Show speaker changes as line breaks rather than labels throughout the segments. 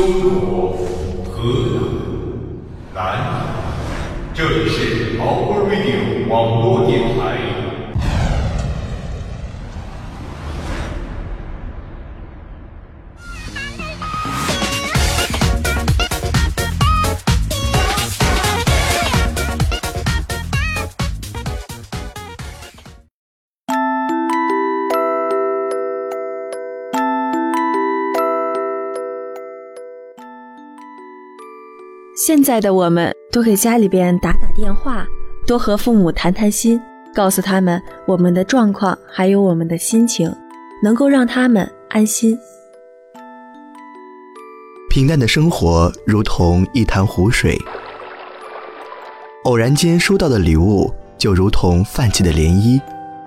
中国、河南、南，这里是 Power Radio 网络电台。
现在的我们多给家里边打打电话，多和父母谈谈心，告诉他们我们的状况，还有我们的心情，能够让他们安心。
平淡的生活如同一潭湖水，偶然间收到的礼物就如同泛起的涟漪，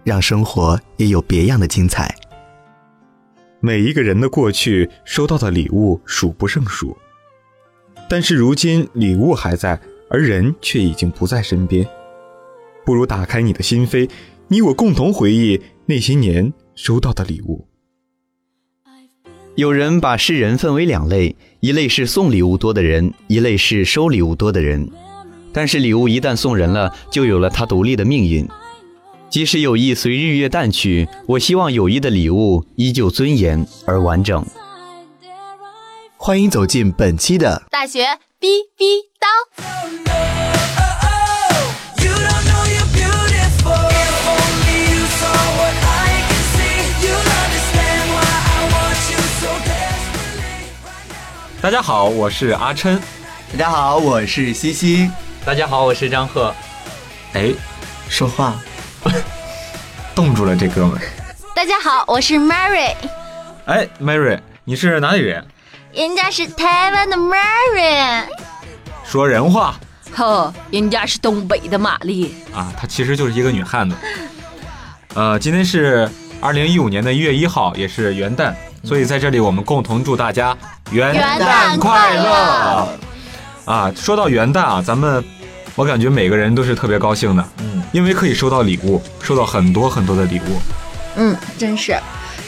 让生活也有别样的精彩。
每一个人的过去收到的礼物数不胜数。但是如今礼物还在，而人却已经不在身边。不如打开你的心扉，你我共同回忆那些年收到的礼物。
有人把世人分为两类，一类是送礼物多的人，一类是收礼物多的人。但是礼物一旦送人了，就有了它独立的命运。即使友谊随日月淡去，我希望友谊的礼物依旧尊严而完整。
欢迎走进本期的
大学逼逼刀。
大家好，我是阿琛。
大家好，我是西西。
大家好，我是张赫。
哎，
说话，
冻住了这哥们。
大家好，我是 Mary。
哎，Mary，你是哪里人？
人家是台湾的 Mary，
说人话。
呵，人家是东北的玛丽
啊，她其实就是一个女汉子。呃，今天是二零一五年的一月一号，也是元旦，所以在这里我们共同祝大家
元旦快乐。
啊，说到元旦啊，咱们我感觉每个人都是特别高兴的，嗯，因为可以收到礼物，收到很多很多的礼物。
嗯，真是。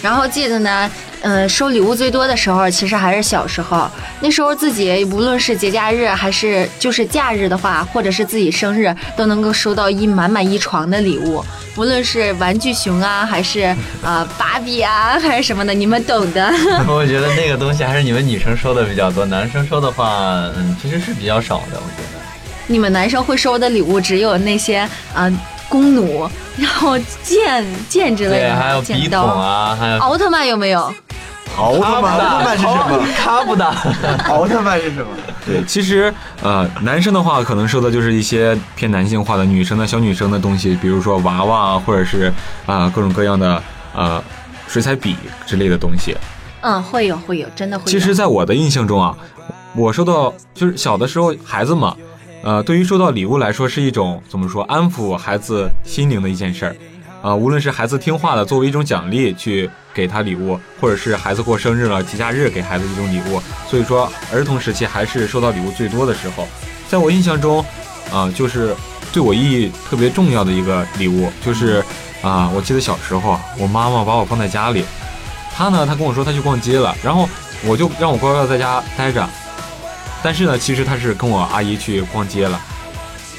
然后记得呢，嗯，收礼物最多的时候，其实还是小时候。那时候自己无论是节假日还是就是假日的话，或者是自己生日，都能够收到一满满一床的礼物。无论是玩具熊啊，还是啊芭比啊，还是什么的，你们懂的。
我觉得那个东西还是你们女生收的比较多，男生收的话，嗯，其实是比较少的。我觉得
你们男生会收的礼物只有那些啊。弓弩，然后剑剑之类的，
还有笔筒啊，还有
奥特曼有没有？
奥特曼，奥特曼是什么？
卡布达，
奥特曼是什么？
对，其实呃，男生的话可能收的就是一些偏男性化的，女生的小女生的东西，比如说娃娃，或者是啊各种各样的呃水彩笔之类的东西。
嗯，会有会有，真的会有。
其实，在我的印象中啊，我收到就是小的时候孩子嘛。呃，对于收到礼物来说，是一种怎么说安抚孩子心灵的一件事儿，啊，无论是孩子听话了，作为一种奖励去给他礼物，或者是孩子过生日了，节假日给孩子一种礼物，所以说儿童时期还是收到礼物最多的时候。在我印象中，啊，就是对我意义特别重要的一个礼物，就是啊，我记得小时候，我妈妈把我放在家里，她呢，她跟我说她去逛街了，然后我就让我乖乖在家待着。但是呢，其实他是跟我阿姨去逛街了。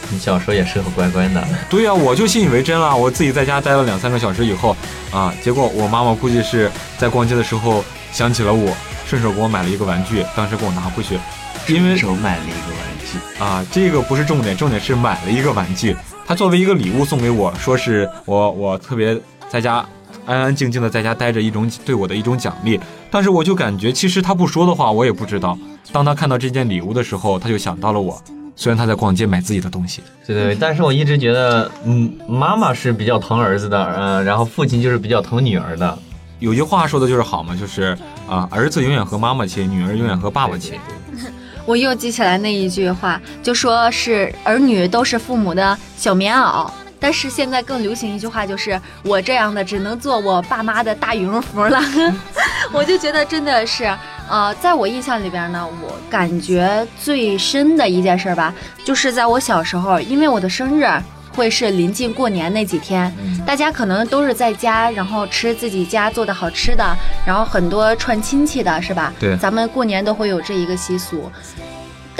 你小时候也是个乖乖的。
对呀，我就信以为真了。我自己在家待了两三个小时以后，啊，结果我妈妈估计是在逛街的时候想起了我，顺手给我买了一个玩具，当时给我拿回去。因为
手买了一个玩具
啊，这个不是重点，重点是买了一个玩具。他作为一个礼物送给我，说是我我特别在家安安静静的在家待着一种对我的一种奖励。但是我就感觉，其实他不说的话，我也不知道。当他看到这件礼物的时候，他就想到了我。虽然他在逛街买自己的东西，
对对，但是我一直觉得，嗯，妈妈是比较疼儿子的，嗯，然后父亲就是比较疼女儿的。
有句话说的就是好嘛，就是啊，儿子永远和妈妈亲，女儿永远和爸爸亲。
我又记起来那一句话，就说是儿女都是父母的小棉袄。但是现在更流行一句话，就是我这样的只能做我爸妈的大羽绒服了。我就觉得真的是，呃，在我印象里边呢，我感觉最深的一件事吧，就是在我小时候，因为我的生日会是临近过年那几天，
嗯
大家可能都是在家，然后吃自己家做的好吃的，然后很多串亲戚的是吧？
对
咱们过年都会有这一个习俗。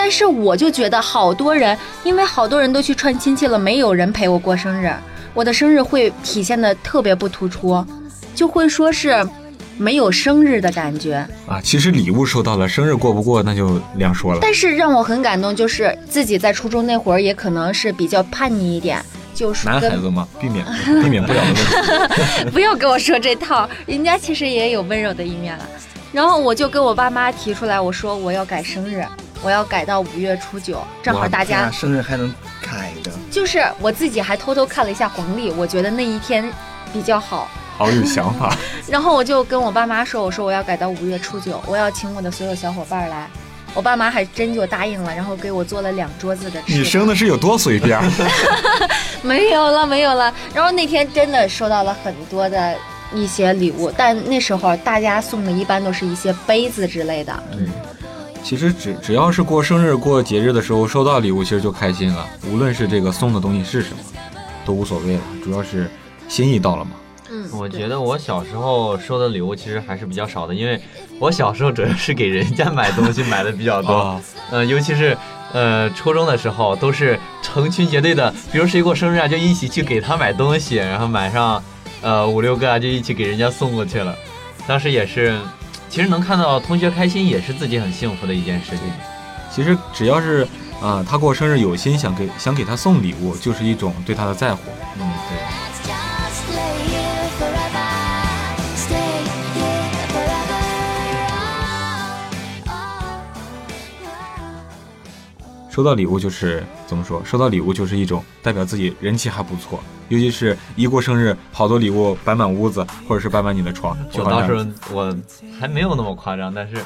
但是我就觉得好多人，因为好多人都去串亲戚了，没有人陪我过生日，我的生日会体现的特别不突出，就会说是没有生日的感觉。
啊，其实礼物收到了，生日过不过那就两说了。
但是让我很感动，就是自己在初中那会儿也可能是比较叛逆一点，就是
男孩子嘛，避免 避免不了的问题。
不要跟我说这套，人家其实也有温柔的一面了。然后我就跟我爸妈提出来，我说我要改生日，我要改到五月初九，正好大家
生日还能改的，
就是我自己还偷偷看了一下黄历，我觉得那一天比较好。
好有想法，
然后我就跟我爸妈说，我说我要改到五月初九，我要请我的所有小伙伴来。我爸妈还真就答应了，然后给我做了两桌子的吃的。
你生的是有多随便？
没有了，没有了。然后那天真的收到了很多的一些礼物，但那时候大家送的一般都是一些杯子之类的。
其实只只要是过生日、过节日的时候收到礼物，其实就开心了。无论是这个送的东西是什么，都无所谓了，主要是心意到了嘛。
嗯，
我觉得我小时候收的礼物其实还是比较少的，因为我小时候主要是给人家买东西买的比较多，
哦
呃，尤其是呃初中的时候，都是成群结队的，比如谁过生日啊，就一起去给他买东西，然后买上呃五六个啊，就一起给人家送过去了。当时也是，其实能看到同学开心，也是自己很幸福的一件事情。
其实只要是啊、他过生日有心想给想给他送礼物，就是一种对他的在乎。
嗯，对。
收到礼物就是怎么说？收到礼物就是一种代表自己人气还不错，尤其是一过生日，好多礼物摆满屋子，或者是摆满你的床，就好像
我倒是我还没有那么夸张，但是，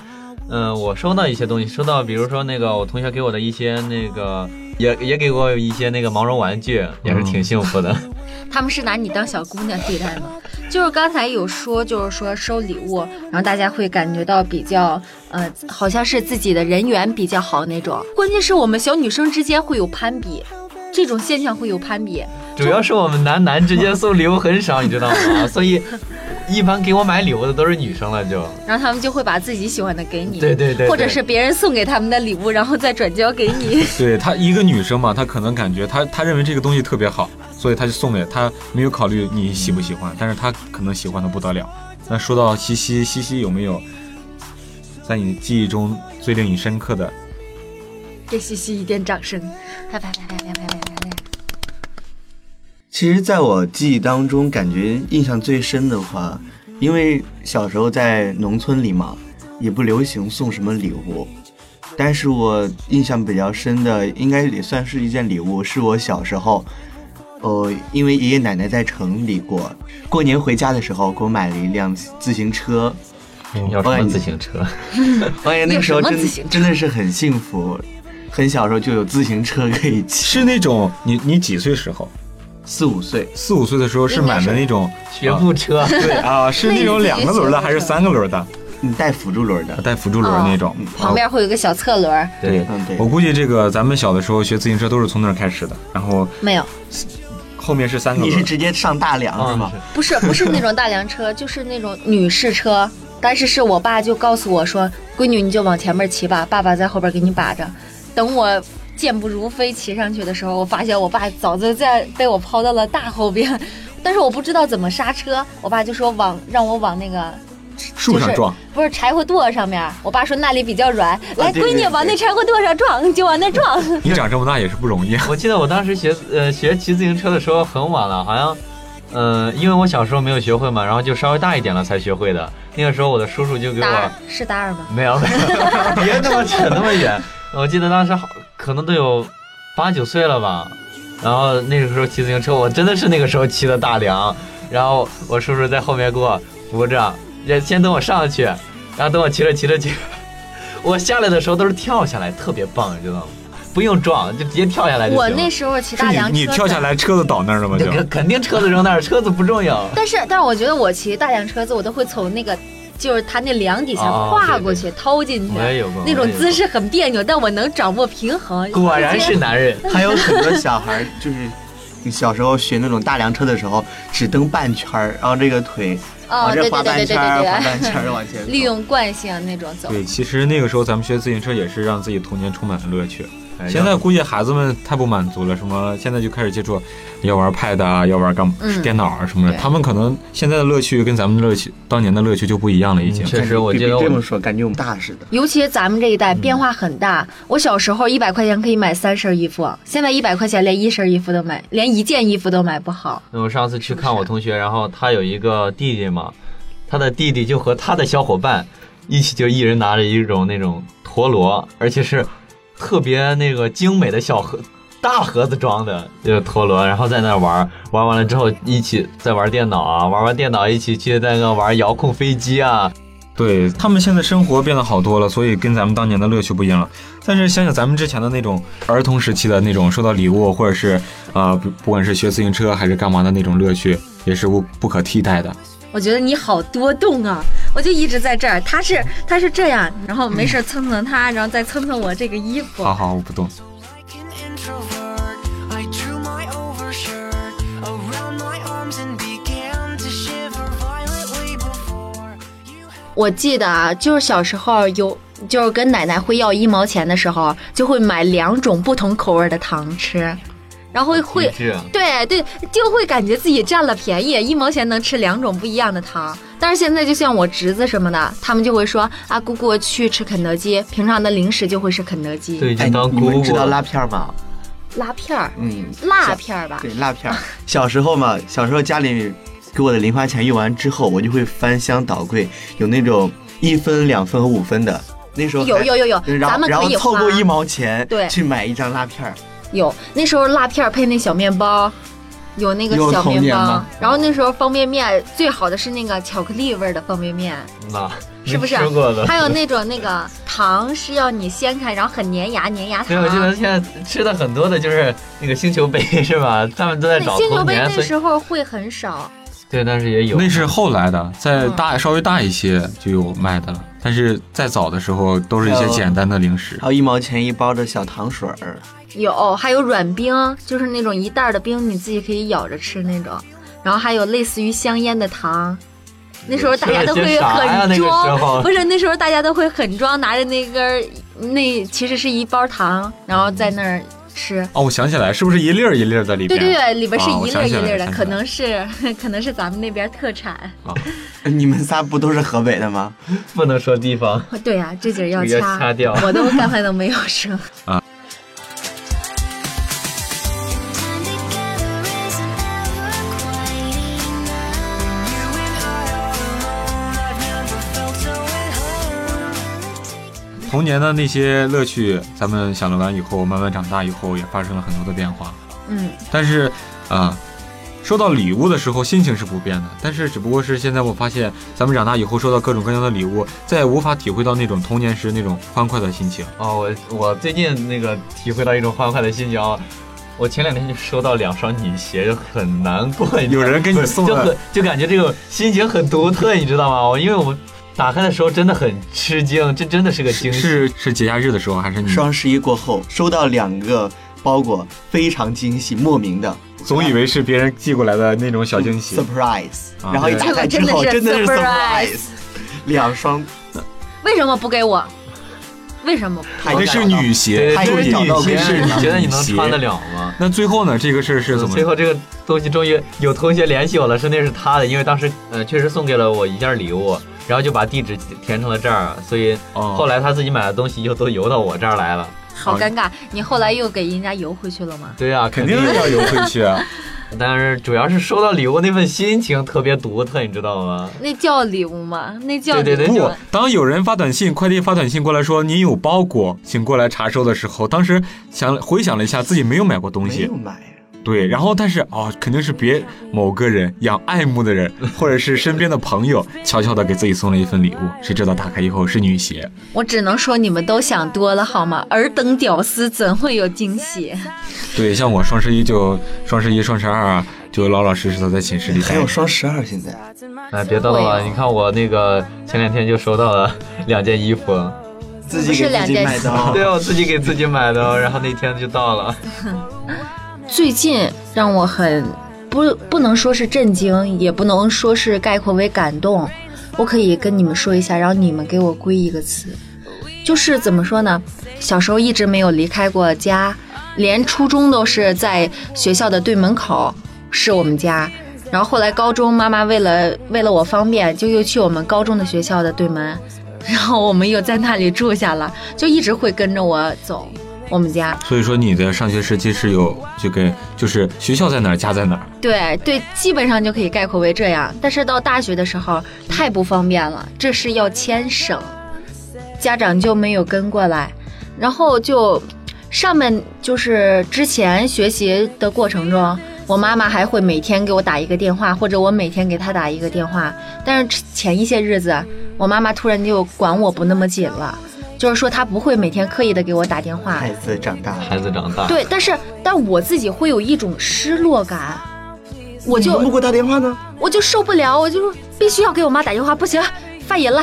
嗯、我收到一些东西，收到比如说那个我同学给我的一些那个，也也给我一些那个毛绒玩具，也是挺幸福的。
他们是拿你当小姑娘对待吗？就是刚才有说，就是说收礼物，然后大家会感觉到比较，呃，好像是自己的人缘比较好那种。关键是我们小女生之间会有攀比，这种现象会有攀比。
主要是我们男男之间送礼物很少你知道吗？所以一般给我买礼物的都是女生了就
然后他们就会把自己喜欢的给你
对对对
或者是别人送给他们的礼物然后再转交给你
对他一个女生嘛她可能感觉她她认为这个东西特别好所以她就送给她没有考虑你喜不喜欢但是她可能喜欢的不得了。那说到西西西西有没有在你记忆中最令你深刻的？
给西西一点掌声。拍拍拍拍拍
其实，在我记忆当中，感觉印象最深的话，因为小时候在农村里嘛，也不流行送什么礼物。但是我印象比较深的，应该也算是一件礼物，是我小时候，呃，因为爷爷奶奶在城里过，过年回家的时候给我买了一辆自行车。
要什么自行车？
我感觉那个时候真真的是很幸福，很小时候就有自行车可以骑，
是那种你你几岁时候？
四五岁。
四五岁的时候是买的那种
学步车。
对啊，是那种两个轮的还是三个轮的？
你带辅助轮的，
带辅助轮那种。
旁边会有一个小侧轮，
对，
嗯对
我，估计这个咱们小的时候学自行车都是从那儿开始的，然后
没有，
后面是三个轮。
你是直接上大梁是吗？
不是不是那种大梁车，就是那种女士车。但是是我爸就告诉我说：“闺女，你就往前面骑吧，爸爸在后边给你把着。”等我健步如飞骑上去的时候，我发现我爸早就在被我抛到了大后边，但是我不知道怎么刹车。我爸就说往让我往那个
树上撞，
不是柴火垛上面。我爸说那里比较软，来，闺女往那柴火垛上撞，你就往那撞。
你长这么大也是不容易。
我记得我当时学呃学骑自行车的时候很晚了，好像，呃，因为我小时候没有学会嘛，然后就稍微大一点了才学会的。那个时候我的叔叔就给我，
是大二吗？
没有没有，别那么扯那么远。我记得当时好可能都有八九岁了吧，然后那个时候骑自行车，我真的是那个时候骑的大梁，然后我叔叔在后面给我扶着，也先等我上去，然后等我骑着骑着骑，我下来的时候都是跳下来，特别棒，你知道吗？不用撞，就直接跳下来就行。
我那时候骑大梁车，
你你跳下。来，车子倒那儿了吗？就
肯肯定车子扔那儿，车子不重要。
但是，但是我觉得我骑大梁车子，我都会从那个，就是他那梁底下
哦
跨过去，掏进去，
我也有过
那种姿势很别扭，但我能掌握平衡。
果然是男人。
还有很多小孩儿就是你小时候学那种大梁车的时候，只蹬半圈儿，然后这个腿
哦，
往这滑
对对对对对
半圈儿，滑
对
半圈儿往前。
利用惯性那种走。
对，其实那个时候咱们学自行车也是让自己童年充满了乐趣。
哎
现在估计孩子们太不满足了，什么现在就开始接触，要玩 Pad 啊，要玩干
嗯
电脑啊什么的。他们可能现在的乐趣跟咱们的乐趣，当年的乐趣就不一样了，已经。
嗯确实，我觉得
这么说，感觉我们大似的。
尤其咱们这一代变化很大。我小时候一百块钱可以买三身衣服，现在一百块钱连一身衣服都买，连一件衣服都买不好。
我上次去看我同学，然后他有一个弟弟嘛，他的弟弟就和他的小伙伴一起，就一人拿着一种那种陀螺，而且是特别那个精美的小盒。大盒子装的这个陀螺，然后在那玩儿，玩完了之后一起再玩电脑啊，玩完电脑一起去那个玩遥控飞机啊，
对他们现在生活变得好多了，所以跟咱们当年的乐趣不一样了。但是想想咱们之前的那种儿童时期的那种收到礼物，或者是呃不不管是学自行车还是干嘛的那种乐趣，也是不不可替代的。
我觉得你好多动啊！我就一直在这儿，他是他是这样，然后没事蹭蹭他，然后再蹭蹭我这个衣服。
好好，我不动。
Like an introvert, I drew my overshirt around my arms and began to shiver violently before you.
我记得啊，就是小时候有，就是跟奶奶会要一毛钱的时候，就会买两种不同口味的糖吃，然后会对对，就会感觉自己占了便宜，一毛钱能吃两种不一样的糖。但是现在就像我侄子什么的，他们就会说啊，姑姑去吃肯德基，平常的零食就会是肯德基，
对，
哎，
就当
你知道辣片吗？
辣片儿、
嗯，
辣片儿吧
对，辣片儿。小时候嘛，小时候家里给我的零花钱用完之后，我就会翻箱倒柜，有那种一分、两分和五分的。那时候
有有有有咱们可以
然后凑够一毛钱，
对
去买一张辣片儿。
有那时候辣片儿配那小面包，有那个小面包然后那时候方便面最好的是那个巧克力味儿的方便面，
那
是不是
吃的？
还有那种那个糖是要你掀开，然后很粘牙粘牙
对，我记得。现在吃的很多的就是那个星球杯是吧？他们都在
那
找
星球杯那时候会很少，
对，但是也有。
那是后来的，在
嗯
大稍微大一些就有卖的了，但是再早的时候都是一些简单的零食
还。有一毛钱一包的小糖水儿，
有还有软冰，就是那种一袋儿的冰，你自己可以咬着吃那种。然后还有类似于香烟的糖，那时候大家都会很
那个时候
装，不是那时候大家都会很装，拿着那根儿，那其实是一包糖，然后在那儿吃。
哦，我想起来，是不是一粒儿一粒儿在里边？
对对对，里边是一粒儿一粒儿的，可能是可能是咱们那边特产。
你们仨不都是河北的吗？
不能说地方，
对呀、这节儿要
要
掐，
掐掉
我都刚才都没有说。
Time
童年的那些乐趣，咱们想了完以后，慢慢长大以后，也发生了很多的变化。
嗯，
但是啊、收到礼物的时候心情是不变的，但是只不过是现在我发现，咱们长大以后收到各种各样的礼物，再也无法体会到那种童年时那种欢快的心情。
哦，我我最近那个体会到一种欢快的心情啊。我前两天就收到两双女鞋，就很难过。
有人给你送了
就很就感觉这个心情很独特，你知道吗？我因为我打开的时候真的很吃惊，这真的是个惊喜。
是是节假日的时候，还是你
双十一过后收到两个包裹，非常惊喜，莫名的
总以为是别人寄过来的那种小惊喜
？surprise，
啊
然后一打开之后
真
真的是 surprise，两双
为什么不给我？为什么不？
太
那是女鞋，
对，
他
就是女鞋，
是
你觉得你能穿得了吗？
那最后呢？这个事儿是怎么？
最后这个东西终于有同学联系我了，说那是他的，因为当时呃确实送给了我一件礼物，然后就把地址填成了这儿，所以
哦
后来他自己买的东西又都邮到我这儿来了。
好尴尬！你后来又给人家邮回去了吗？
对啊，
肯定是要邮回去啊。
但是主要是收到礼物那份心情特别独特，你知道吗？
那叫礼物吗？那叫
对对对
礼物，
当有人发短信，快递发短信过来说您有包裹，请过来查收的时候，当时想回想了一下，自己没有买过东西
没有，买。
对，然后但是哦，肯定是别某个人养爱慕的人，或者是身边的朋友，悄悄的给自己送了一份礼物，谁知道打开以后是女鞋。
我只能说你们都想多了好吗？尔等屌丝怎会有惊喜？
对，像我双十一就双十一、双十二啊，就老老实实的在寝室里待着。
还有双十二现在，
哎，别叨叨了，你看我那个前两天就收到了两件衣服，
自己给自己买的哦。
对啊，我自己给自己买的，然后那天就到了。
最近让我很不不能说是震惊，也不能说是概括为感动。我可以跟你们说一下，然后你们给我归一个词，就是怎么说呢？小时候一直没有离开过家，连初中都是在学校的对门口是我们家。然后后来高中，妈妈为了为了我方便，就又去我们高中的学校的对门，然后我们又在那里住下了，就一直会跟着我走我们家。
所以说你的上学时期是有就跟就是学校在哪儿，家在哪儿。
对对，基本上就可以概括为这样。但是到大学的时候太不方便了，这是要迁省，家长就没有跟过来，然后就上面就是之前学习的过程中，我妈妈还会每天给我打一个电话，或者我每天给她打一个电话。但是前一些日子，我妈妈突然就管我不那么紧了，就是说他不会每天刻意的给我打电话，
孩子长大，
孩子长大，
对，但是但我自己会有一种失落感，我就
怎么不给我打电话呢？
我就受不了，我就必须要给我妈打电话，不行，犯瘾了，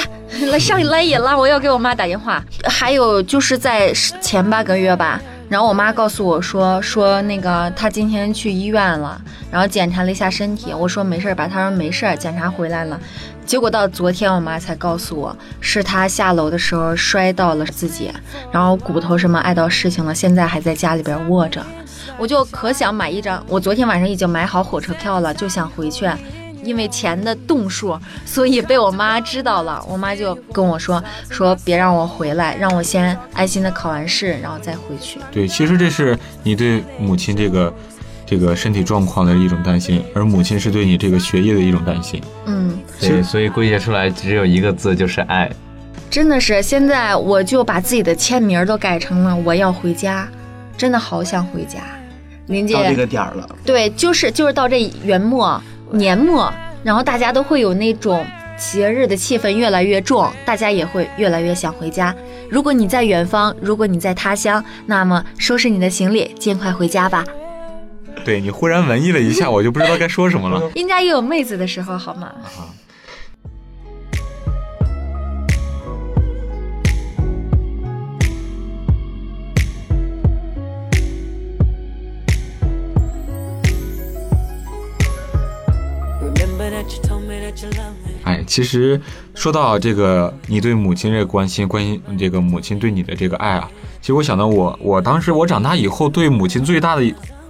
来 上来瘾了，我要给我妈打电话。还有就是在前半个月吧，然后我妈告诉我说说那个她今天去医院了，然后检查了一下身体，我说没事儿吧，她说没事儿，检查回来了。结果到昨天，我妈才告诉我，是她下楼的时候摔到了自己，然后骨头什么碍到事情了，现在还在家里边卧着。我就可想买一张，我昨天晚上已经买好火车票了，就想回去，因为钱的动数，所以被我妈知道了。我妈就跟我说说别让我回来，让我先安心的考完试，然后再回去。
对，其实这是你对母亲这个这个身体状况的一种担心，而母亲是对你这个学业的一种担心。
嗯，
对，所以归结出来只有一个字，就是爱。
真的是，现在我就把自己的签名都改成了我要回家，真的好想回家。林姐，
到这个点儿了，
对，就是就是到这元末年末，然后大家都会有那种节日的气氛越来越重，大家也会越来越想回家。如果你在远方，如果你在他乡，那么收拾你的行李，尽快回家吧。
对你忽然文艺了一下，我就不知道该说什么了。
人家也有妹子的时候，好吗？
哎，其实说到这个，你对母亲这个关心，关心这个母亲对你的这个爱啊，其实我想到我，我当时我长大以后对母亲最大的、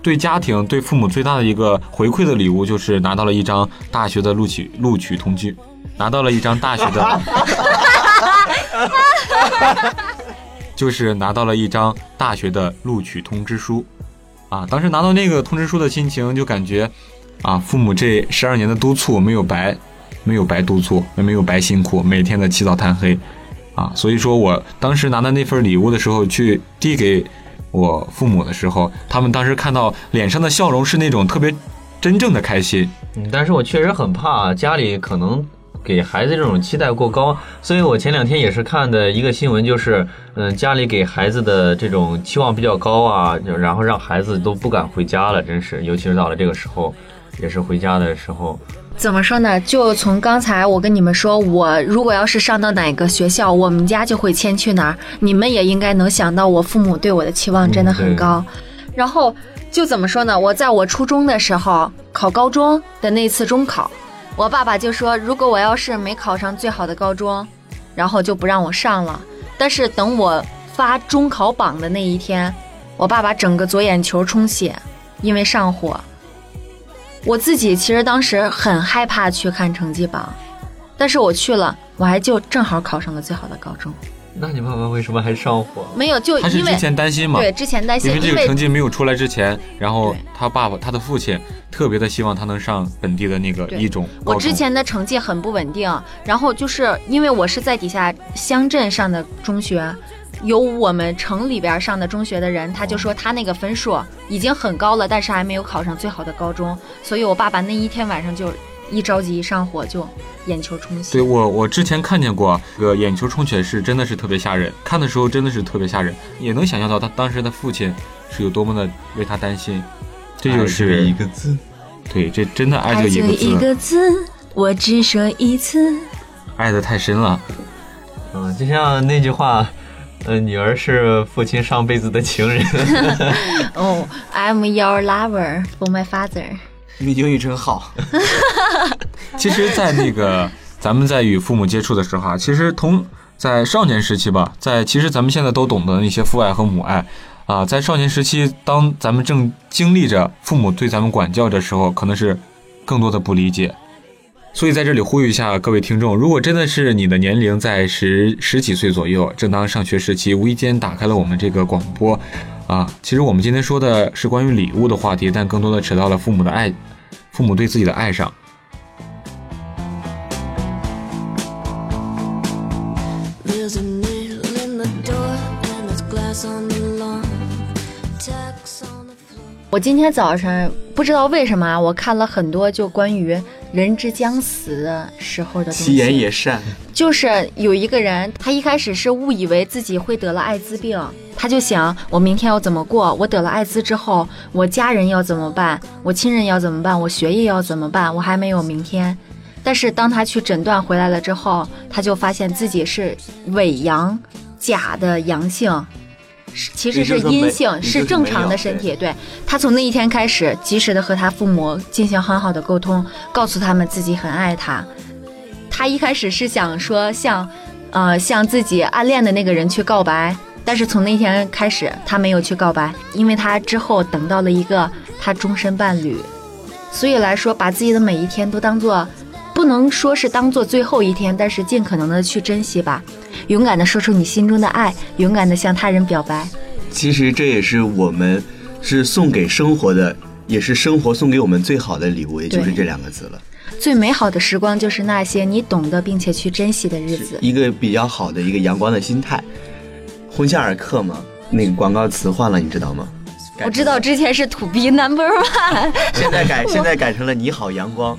对家庭、对父母最大的一个回馈的礼物，就是拿到了一张大学的录取录取通知，拿到了一张大学的，就是拿到了一张大学的录取通知书，啊，当时拿到那个通知书的心情，就感觉，啊，父母这十二年的督促没有白。没有白督促，也没有白辛苦，每天的起早贪黑，啊，所以说我当时拿到那份礼物的时候，去递给我父母的时候，他们当时看到脸上的笑容是那种特别真正的开心。
嗯，但是我确实很怕家里可能给孩子这种期待过高，所以我前两天也是看的一个新闻，就是嗯，家里给孩子的这种期望比较高啊，然后让孩子都不敢回家了，真是，尤其是到了这个时候，也是回家的时候。
怎么说呢？就从刚才我跟你们说，我如果要是上到哪个学校，我们家就会迁去哪儿。你们也应该能想到，我父母对我的期望真的很高。然后就怎么说呢？我在我初中的时候考高中的那次中考，我爸爸就说，如果我要是没考上最好的高中，然后就不让我上了。但是等我发中考榜的那一天，我爸爸整个左眼球充血，因为上火。我自己其实当时很害怕去看成绩榜，但是我去了，我还就正好考上了最好的高中。
那你爸爸为什么还上火？
没有，就因为
他是之前担心嘛，
对之前担心，
因为这个成绩没有出来之前，然后他爸爸他的父亲特别的希望他能上本地的那个一中。
我之前的成绩很不稳定，然后就是因为我是在底下乡镇上的中学，有我们城里边上的中学的人，他就说他那个分数已经很高了，但是还没有考上最好的高中，所以我爸爸那一天晚上就一着急一上火就眼球充血。
对我，我之前看见过，这个眼球充血是真的是特别吓人，看的时候真的是特别吓人，也能想象到他当时的父亲是有多么的为他担心。这就是
一个字，
对，这真的爱
爱就
一个字，
一个字，我只说一次。
爱的太深了。
嗯，就像那句话，呃，女儿是父亲上辈子的情人。
哦、i m your lover for my father。
你英语真好。
其实，在那个咱们在与父母接触的时候啊，其实同在少年时期吧，在其实咱们现在都懂得那些父爱和母爱啊，在少年时期，当咱们正经历着父母对咱们管教的时候，可能是更多的不理解。所以在这里呼吁一下各位听众，如果真的是你的年龄在十十几岁左右，正当上学时期，无意间打开了我们这个广播，啊，其实我们今天说的是关于礼物的话题，但更多的扯到了父母的爱，父母对自己的爱上。
There's a nail in the door and there's glass on the lawn. Tacks on the floor.
我今天早晨不知道为什么啊，我看了很多就关于人之将死的时候的东西
其言。也善，
就是有一个人，他一开始是误以为自己会得了艾滋病，他就想我明天要怎么过？我得了艾滋之后，我家人要怎么办？我亲人要怎么办？我学业要怎么办？我还没有明天。但是当他去诊断回来了之后，他就发现自己是伪阳，假的阳性，是其实是阴性，
是是
正常的身体。对他从那一天开始，及时的和他父母进行很好的沟通，告诉他们自己很爱他。他一开始是想说向，呃，向自己暗恋的那个人去告白，但是从那天开始，他没有去告白，因为他之后等到了一个他终身伴侣。所以来说，把自己的每一天都当做，不能说是当做最后一天，但是尽可能的去珍惜吧，勇敢的说出你心中的爱，勇敢的向他人表白。
其实这也是我们是送给生活的，也是生活送给我们最好的礼物，也就是这两个字了。
最美好的时光就是那些你懂得并且去珍惜的日子。
一个比较好的一个阳光的心态。红夏尔克嘛，那个广告词换了，你知道吗？
我知道之前是土逼 number one，
现在改 现在改成了你好阳光。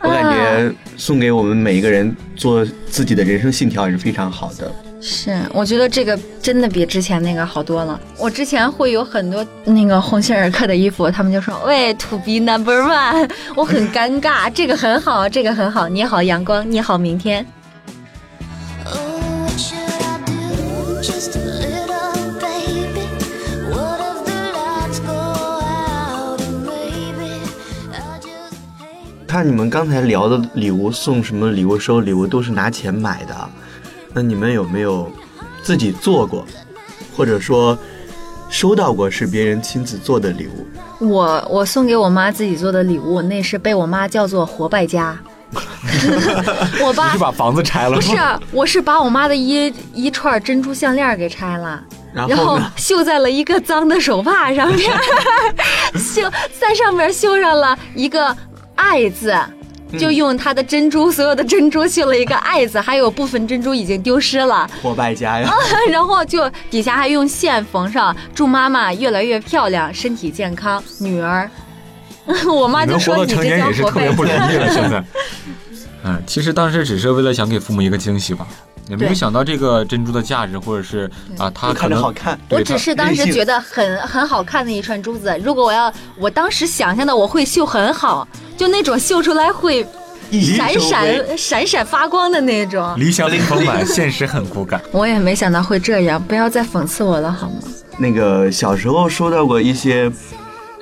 我感
啊
觉送给我们每一个人做自己的人生信条也是非常好的。
是，我觉得这个真的比之前那个好多了。我之前会有很多那个鸿星尔克的衣服，他们就说：“喂，to be number one。”我很尴尬，这个很好，这个很好，你好阳光，你好明天。
看你们刚才聊的礼物送什么礼物收礼物都是拿钱买的，那你们有没有自己做过，或者说收到过是别人亲自做的礼物？
我我送给我妈自己做的礼物，那是被我妈叫做活败家。我爸
你是把房子拆了
不是？，我是把我妈的一一串珍珠项链给拆了。然后
然后呢？
绣在了一个脏的手帕上面，绣在上面绣上了一个“爱”字，就用它的珍珠，所有的珍珠绣了一个“爱”字，还有部分珍珠已经丢失了，
破败家呀！
然后就底下还用线缝上“祝妈妈越来越漂亮，身体健康，女儿”。我妈就说：“
你
这
别不容
家。
易了，现在。嗯，其实当时只是为了想给父母一个惊喜吧，也没有想到这个珍珠的价值，或者是啊，它可
看着
能
好看，
我只是当时觉得很很好看的一串珠子，如果我要，我当时想象的我会绣很好，就那种绣出来会闪闪闪闪发光的那种。
理想很丰满，现实很骨感。
我也没想到会这样，不要再讽刺我了好吗？
那个小时候收到过一些，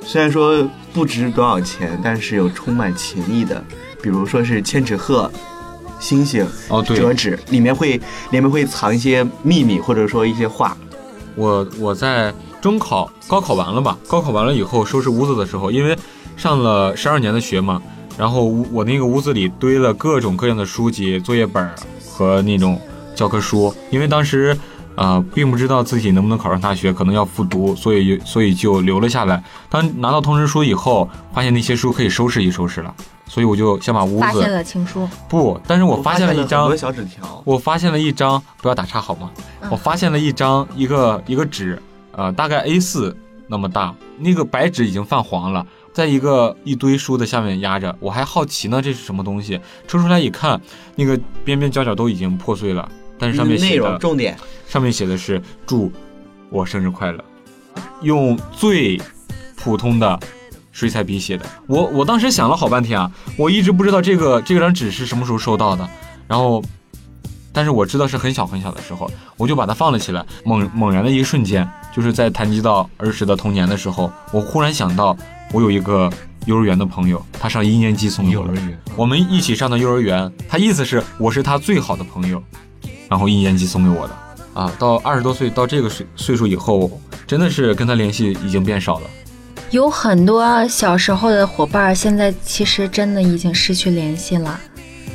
虽然说不值多少钱，但是有充满情意的，比如说是千纸鹤、星星、
哦，对，
折纸，里面会里面会藏一些秘密，或者说一些话。
我我在中考、高考完了吧？高考完了以后收拾屋子的时候，因为上了十二年的学嘛，然后屋我那个屋子里堆了各种各样的书籍、作业本和那种教科书。因为当时啊、呃并不知道自己能不能考上大学，可能要复读，所以所以就留了下来。当拿到通知书以后，发现那些书可以收拾一收拾了，所以我就先把屋
发现情书，
不，但是我发现了一张
小纸条，
我发现了一张，不要打岔好吗？
嗯
我发现了一张一个一个纸，呃，大概 A 四那么大，那个白纸已经泛黄了，在一个一堆书的下面压着。我还好奇呢，这是什么东西？抽出来一看，那个边边角角都已经破碎了，但是上面
内
写的
容重点，
上面写的是祝我生日快乐，用最普通的水彩笔写的。我我当时想了好半天啊，我一直不知道这个这张纸是什么时候收到的，然后但是我知道是很小很小的时候，我就把它放了起来。猛猛然的一瞬间，就是在谈及到儿时的童年的时候，我忽然想到，我有一个幼儿园的朋友，他上一年级送给我的，我们一起上的幼儿园，他意思是我是他最好的朋友，然后一年级送给我的。啊，到二十多岁到这个岁岁数以后，真的是跟他联系已经变少了。
有很多小时候的伙伴，现在其实真的已经失去联系了。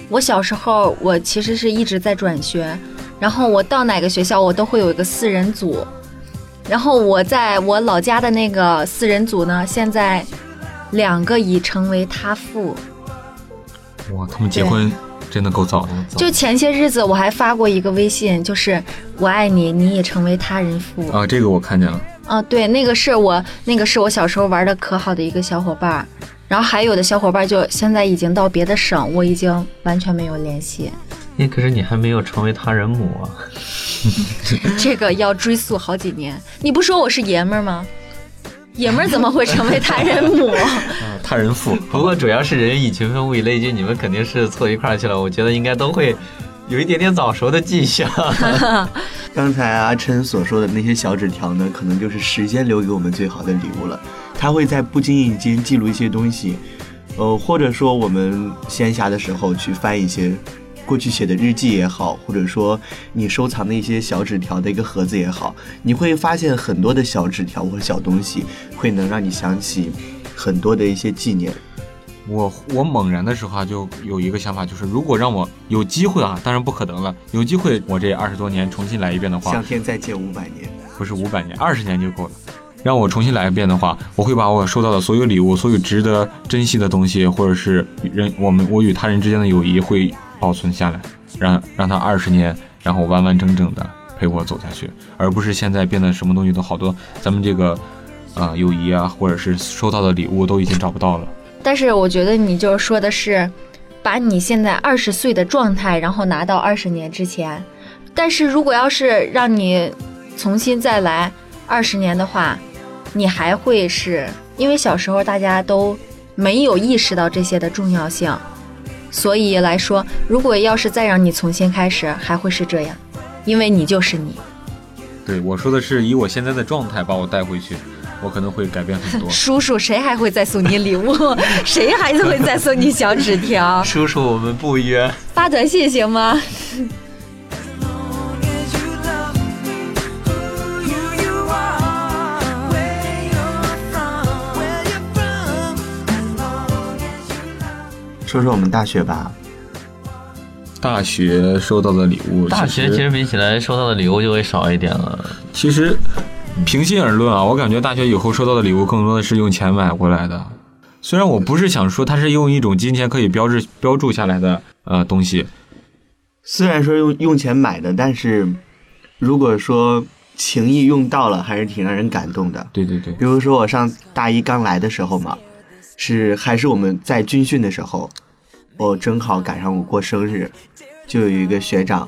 我小时候，我其实是一直在转学，然后我到哪个学校，我都会有一个四人组。然后我在我老家的那个四人组呢，现在两个已成为他父。
哇，他们结婚真的够早的。
就前些日子我还发过一个微信，就是我爱你，你也成为他人父。
啊，这个我看见了。
啊，对，那个是我那个是我小时候玩的可好的一个小伙伴儿，然后还有的小伙伴就现在已经到别的省，我已经完全没有联系。
哎，可是你还没有成为他人母啊！
这个要追溯好几年。你不说我是爷们儿吗？爷们儿怎么会成为他人母？
他人父。
不过主要是人以群分，物以类聚，你们肯定是凑一块儿去了。我觉得应该都会有一点点早熟的迹象。
刚才阿琛所说的那些小纸条呢，可能就是时间留给我们最好的礼物了。它会在不经意间记录一些东西，呃，或者说我们闲暇的时候去翻一些过去写的日记也好，或者说你收藏的一些小纸条的一个盒子也好，你会发现很多的小纸条或者小东西，会能让你想起很多的一些纪念。
我我猛然的时候啊，就有一个想法，就是如果让我有机会啊，当然不可能了，有机会我这二十多年重新来一遍的话
向，天再借五百年。
不是五百年，二十年就够了。让我重新来一遍的话，我会把我收到的所有礼物、所有值得珍惜的东西，或者是人我们我与他人之间的友谊，会保存下来，让让他二十年，然后完完整整的陪我走下去，而不是现在变得什么东西都好多，咱们这个啊、友谊啊，或者是收到的礼物都已经找不到了。
但是我觉得你就是说的是，把你现在二十岁的状态，然后拿到二十年之前。但是如果要是让你重新再来二十年的话，你还会是因为小时候大家都没有意识到这些的重要性，所以来说，如果要是再让你重新开始，还会是这样，因为你就是你。
对我说的是以我现在的状态把我带回去，我可能会改变很多。
叔叔，谁还会再送你礼物？谁还会再送你小纸条？
叔叔，我们不约。
发短信行吗
？long as you love who you are, where you're from, where you're from, as long as you love.
说说我们大学吧，
大学收到的礼物，
大学其实比起来收到的礼物就会少一点了。
其实，平心而论啊，我感觉大学以后收到的礼物更多的是用钱买回来的。虽然我不是想说它是用一种金钱可以标志标注下来的呃东西，
虽然说用用钱买的，但是如果说情谊用到了，还是挺让人感动的。
对对对，
比如说我上大一刚来的时候嘛，是还是我们在军训的时候，我正好赶上我过生日，就有一个学长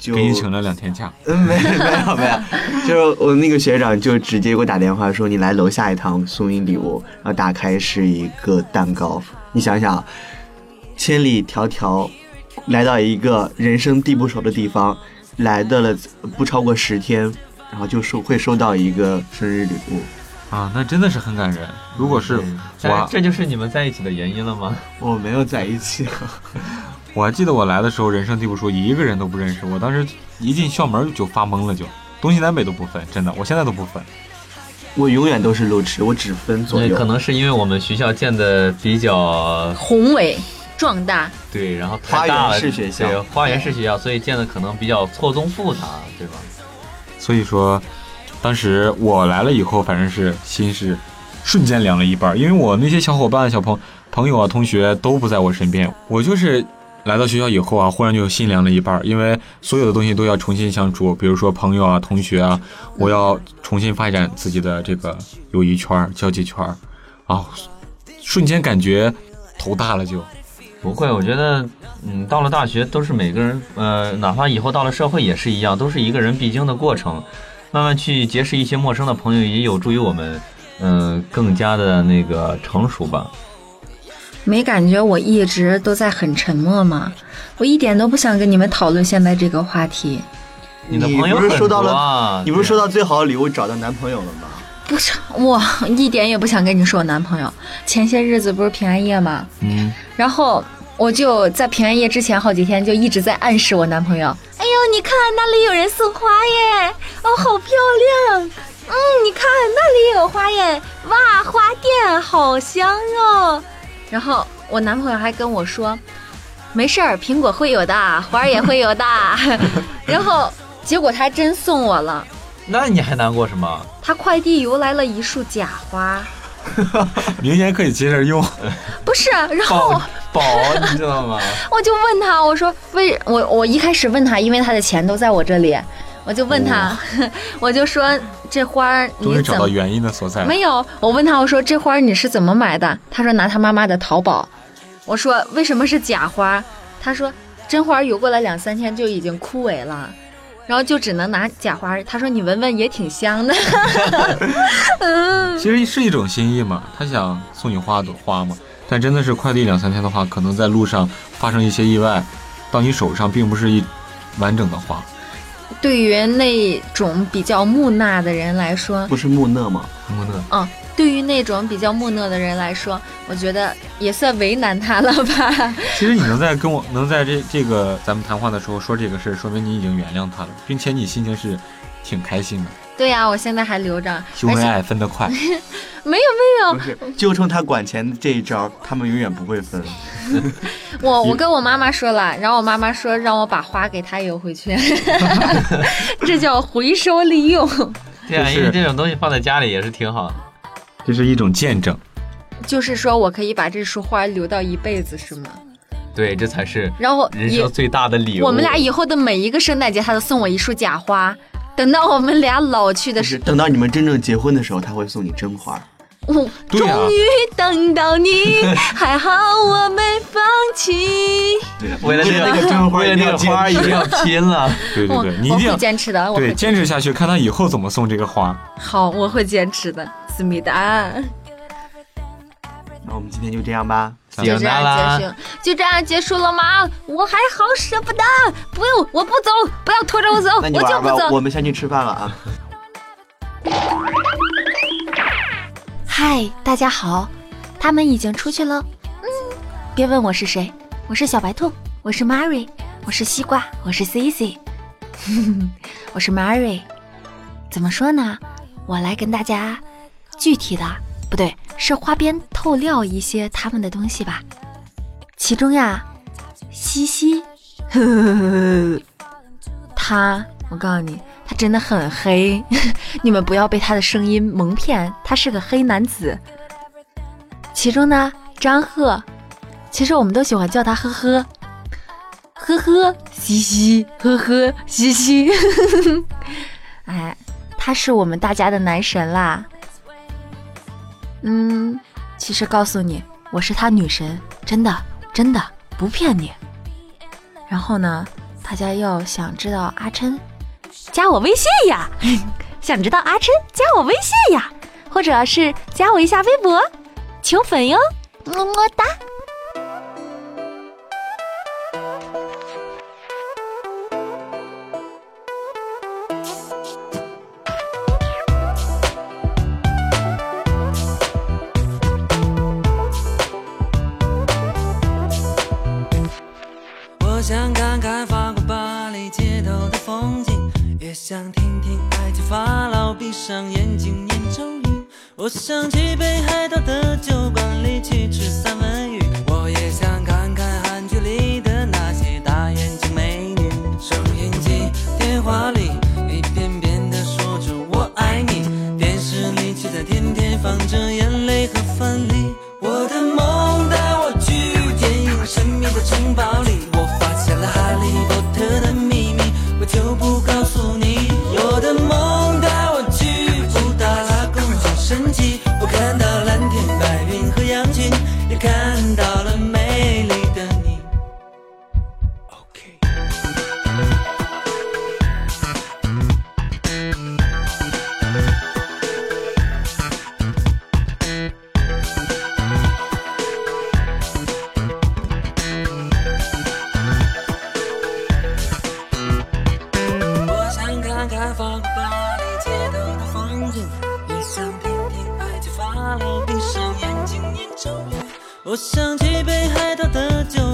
就
给你请了两天假。
嗯，没没有没有，就是我那个学长就直接给我打电话说你来楼下一趟，送你礼物。然后打开是一个蛋糕，你想想，千里迢迢来到一个人生地不熟的地方，来的了不超过十天，然后就收会收到一个生日礼物。
啊，那真的是很感人。如果是
哎
我，
这就是你们在一起的原因了吗？
我没有在一起，
我还记得我来的时候人生地不熟，一个人都不认识。我当时一进校门就发懵了就，东西南北都不分，真的，我现在都不分。
我永远都是路痴，我只分左右。
那可能是因为我们学校建的比较
宏伟壮大，
对，然后太大了，
花园式学校
对，花园式学校，所以建的可能比较错综复杂，对吧？
所以说，当时我来了以后，反正是心是瞬间凉了一半，因为我那些小伙伴、小朋朋友啊、同学都不在我身边，我就是来到学校以后啊，忽然就心凉了一半儿，因为所有的东西都要重新相处，比如说朋友啊、同学啊，我要重新发展自己的这个友谊圈儿、交际圈儿，啊，瞬间感觉头大了就。
不会，我觉得，嗯，到了大学都是每个人，呃，哪怕以后到了社会也是一样，都是一个人必经的过程。慢慢去结识一些陌生的朋友，也有助于我们，嗯、更加的那个成熟吧。
没感觉我一直都在很沉默吗？我一点都不想跟你们讨论现在这个话题。
你的朋友
不是
很
收到了你不是收到最好的礼物找到男朋友了吗？
不是，我一点也不想跟你说我男朋友。前些日子不是平安夜吗？
嗯，
然后我就在平安夜之前好几天就一直在暗示我男朋友：“哎呦，你看那里有人送花耶，哦，好漂亮！嗯，你看那里有花耶，哇，花店好香哦。”然后我男朋友还跟我说：“没事儿，苹果会有的，花儿也会有的。”然后结果他还真送我了，
那你还难过什么？
他快递邮来了一束假花，
明年可以接着用。
不是，然后
宝宝，你知道吗？
我就问他，我说为我我一开始问他，因为他的钱都在我这里，我就问他，我就说这花儿
终于
你怎么
找到原因的所在。
没有？我问他，我说这花儿你是怎么买的？他说拿他妈妈的淘宝。我说为什么是假花？他说真花邮过来两三天就已经枯萎了。然后就只能拿假花，他说你闻闻也挺香的，
其实是一种心意嘛，他想送你花朵花嘛，但真的是快递两三天的话，可能在路上发生一些意外，到你手上并不是一完整的花。
对于那种比较木讷的人来说，
不是木讷吗？
木讷，
嗯，对于那种比较木讷的人来说，我觉得也算为难他了吧。
其实你能在跟我能在这这个咱们谈话的时候说这个事儿，说明你已经原谅他了，并且你心情是挺开心的。
对呀、我现在还留着，
秀恩爱分得快，
没有没有，
不是，就冲他管钱这一招，他们永远不会分。
我我跟我妈妈说了，然后我妈妈说让我把花给她邮回去，这叫回收利用。
对啊，
就是
因为这种东西放在家里也是挺好的。
这是一种见证。
就是说我可以把这束花留到一辈子，是吗？
对，这才是
然后
人生最大的礼物。
我们俩以后的每一个圣诞节，他都送我一束假花。等到我们俩老去的时
候等到你们真正结婚的时候，他会送你真花。
候，哦
对啊
终于等到你，还好我没放弃。
为了这
为了那个真花
为了那个花一
一定
定要拼了。
对对对，你一定要
坚持的，
对坚持下去，看他以后怎么送这个花。
好，我会坚持的，思密达。
那我们今天就这样吧。
就这样
啦
结束，就这样结束了吗？我还好舍不得，不用，我不走，不要拖着我走，我就不走。
我们先去吃饭了啊。
嗨，大家好，他们已经出去了。嗯，别问我是谁，我是小白兔，我是 Mary，我是西瓜，我是 Cici，我是 Mary。怎么说呢？我来跟大家具体的，不对，是花边透料一些他们的东西吧。其中呀，西西，呵 他，我告诉你，他真的很黑，你们不要被他的声音蒙骗，他是个黑男子。其中呢，张赫，其实我们都喜欢叫他呵呵，呵呵，西西，呵呵，西西，哎，他是我们大家的男神啦。嗯，其实告诉你，我是他女神，真的，真的不骗你。然后呢，大家要想知道阿琛，加我微信呀！想知道阿琛，加我微信呀，或者是加我一下微博，求粉哟，么么哒。
我想看看法国巴黎街头的风景，也想听听埃及法老闭上眼睛念咒语。我想去北海道的酒馆里去吃三文鱼，我也想看看韩剧里的那些大眼睛美女。收音机、电话里一遍遍地说着我爱你，电视里却在天天放着眼想听听爱情发牢，闭上眼睛念咒语。我想起北海道的酒